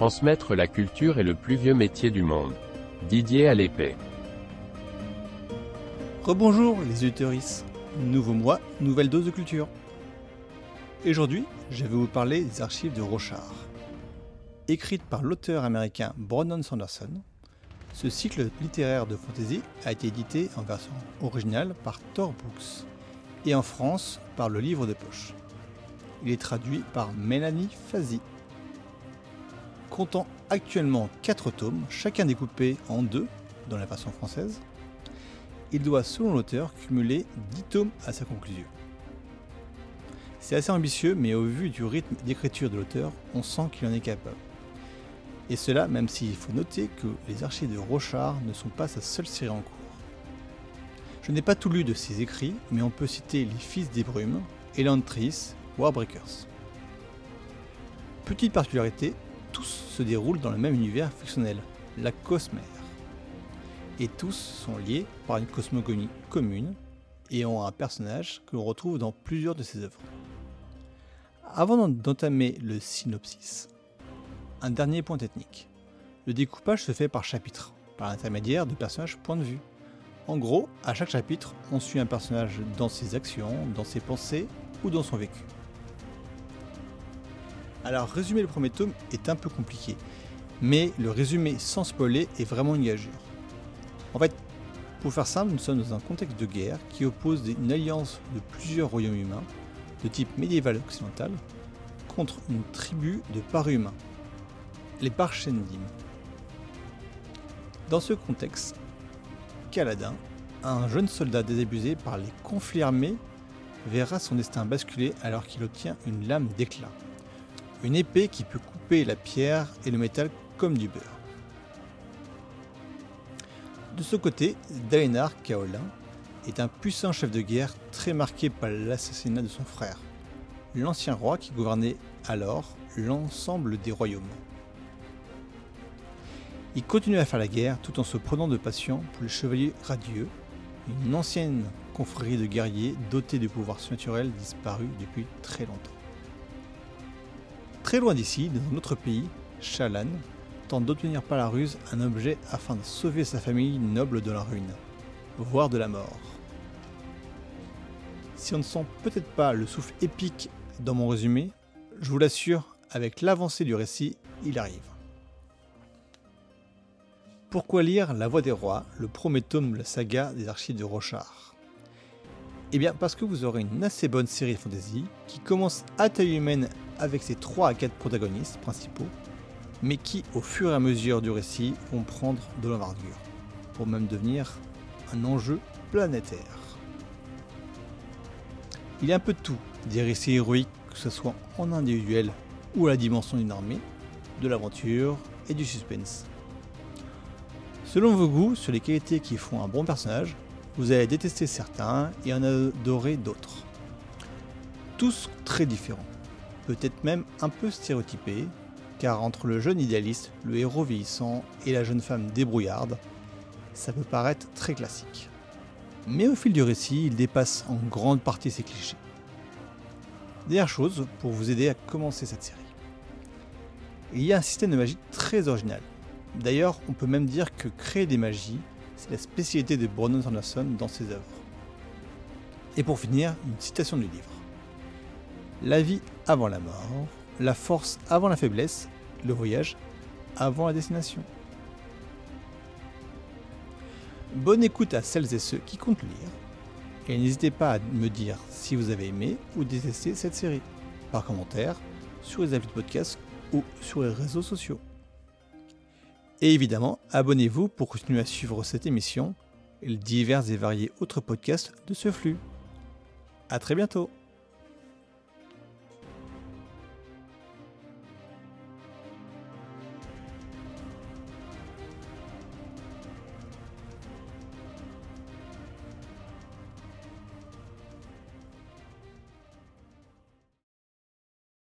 Transmettre la culture est le plus vieux métier du monde. Didier à l'épée. Rebonjour les auditeuristes. Nouveau mois, nouvelle dose de culture. Aujourd'hui, je vais vous parler des archives de Rochard. Écrite par l'auteur américain Brandon Sanderson, ce cycle littéraire de fantasy a été édité en version originale par Tor Books et en France par le livre de poche. Il est traduit par Mélanie Fazi. Comptant actuellement 4 tomes, chacun découpé en deux dans la version française, il doit, selon l'auteur, cumuler 10 tomes à sa conclusion. C'est assez ambitieux, mais au vu du rythme d'écriture de l'auteur, on sent qu'il en est capable. Et cela même s'il faut noter que les archives de Rochard ne sont pas sa seule série en cours. Je n'ai pas tout lu de ses écrits, mais on peut citer Les Fils des Brumes, Elantris, Warbreakers. Petite particularité, tous se déroulent dans le même univers fictionnel, la Cosmère. Et tous sont liés par une cosmogonie commune et ont un personnage que l'on retrouve dans plusieurs de ses œuvres. Avant d'entamer le synopsis, un dernier point technique. Le découpage se fait par chapitre, par l'intermédiaire de personnages point de vue. En gros, à chaque chapitre, on suit un personnage dans ses actions, dans ses pensées ou dans son vécu. Alors, résumer le premier tome est un peu compliqué, mais le résumé sans spoiler est vraiment une gageure. En fait, pour faire simple, nous sommes dans un contexte de guerre qui oppose une alliance de plusieurs royaumes humains, de type médiéval occidental, contre une tribu de humains les Parchendim. Dans ce contexte, Kaladin, un jeune soldat désabusé par les conflits armés, verra son destin basculer alors qu'il obtient une lame d'éclat. Une épée qui peut couper la pierre et le métal comme du beurre. De ce côté, Dalinar Kaolin est un puissant chef de guerre très marqué par l'assassinat de son frère, l'ancien roi qui gouvernait alors l'ensemble des royaumes. Il continue à faire la guerre tout en se prenant de passion pour les chevaliers radieux, une ancienne confrérie de guerriers dotés de pouvoirs surnaturels disparus depuis très longtemps. Très loin d'ici, dans un autre pays, Shalan tente d'obtenir par la ruse un objet afin de sauver sa famille noble de la ruine, voire de la mort. Si on ne sent peut-être pas le souffle épique dans mon résumé, je vous l'assure, avec l'avancée du récit, il arrive. Pourquoi lire La Voix des Rois, le premier tome de la saga des archives de Rochard? Eh bien parce que vous aurez une assez bonne série de fantasy qui commence à taille humaine avec ses 3 à 4 protagonistes principaux, mais qui au fur et à mesure du récit vont prendre de l'envergure, pour même devenir un enjeu planétaire. Il y a un peu de tout, des récits héroïques, que ce soit en individuel ou à la dimension d'une armée, de l'aventure et du suspense. Selon vos goûts sur les qualités qui font un bon personnage, vous allez détester certains et en adorer d'autres. Tous très différents, peut-être même un peu stéréotypés, car entre le jeune idéaliste, le héros vieillissant et la jeune femme débrouillarde, ça peut paraître très classique. Mais au fil du récit, il dépasse en grande partie ces clichés. Dernière chose pour vous aider à commencer cette série. Il y a un système de magie très original, D'ailleurs, on peut même dire que créer des magies, c'est la spécialité de Brandon Sanderson dans ses œuvres. Et pour finir, une citation du livre. La vie avant la mort, la force avant la faiblesse, le voyage avant la destination. Bonne écoute à celles et ceux qui comptent lire, et n'hésitez pas à me dire si vous avez aimé ou détesté cette série, par commentaire, sur les avis de podcast ou sur les réseaux sociaux. Et évidemment, abonnez-vous pour continuer à suivre cette émission et les divers et variés autres podcasts de ce flux. A très bientôt